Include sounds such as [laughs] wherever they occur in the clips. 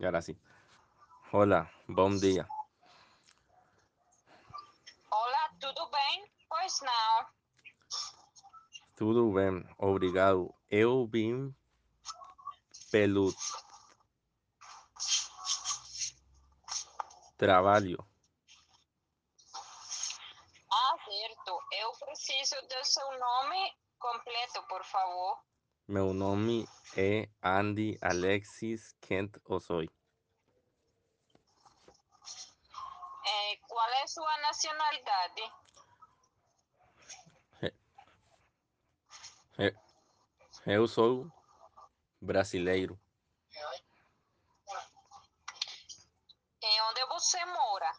Y ahora sí. Hola, bom dia. Olá, tudo bem? Pois não. Tudo bem, obrigado. Eu vim pelo trabalho. Ah, certo. Eu preciso do seu nome completo, por favor. Meu nome é Andy Alexis Kent Osoy. Eh, qual é sua nacionalidade? Eu- Eu sou brasileiro. E onde você mora?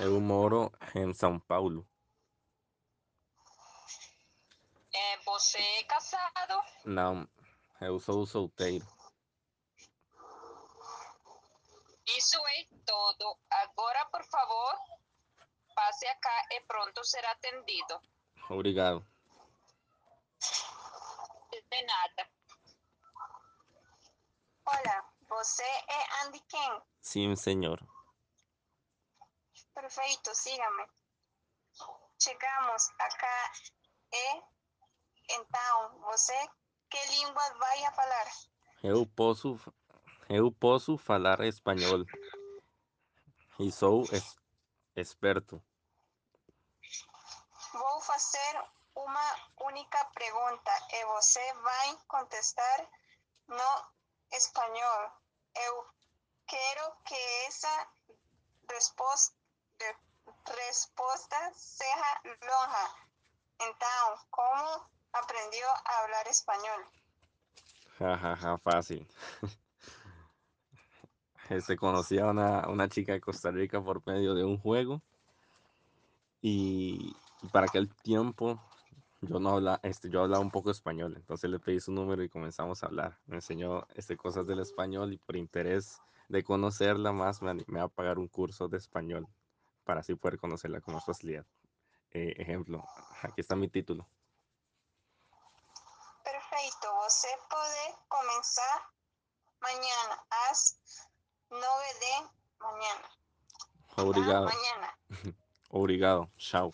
Eu moro em São Paulo. Você é casado? Não, eu sou solteiro. Isso é tudo. Agora, por favor, passe acá e pronto será atendido. Obrigado. De nada. Olá, você é Andy Ken. Sim, senhor. Perfeito, sígame. Chegamos acá e então você que língua vai a falar? Eu posso, eu posso falar espanhol. E sou es- esperto. Vou fazer uma única pergunta e você vai contestar no espanhol. Eu quero que essa resposta, resposta seja longa. Então, como aprendeu a falar espanhol? Ja, fácil. [laughs] Este, conocí a una, una chica de Costa Rica por medio de un juego. Y, y para aquel tiempo yo no hablaba, este, yo hablaba un poco español. Entonces le pedí su número y comenzamos a hablar. Me enseñó este, cosas del español y por interés de conocerla más me animé a pagar un curso de español para así poder conocerla con más facilidad. Eh, ejemplo, aquí está mi título. Perfeito, você começar amanhã às nove de manhã. tá? Obrigado, Amanhã. [laughs] obrigado. Chao.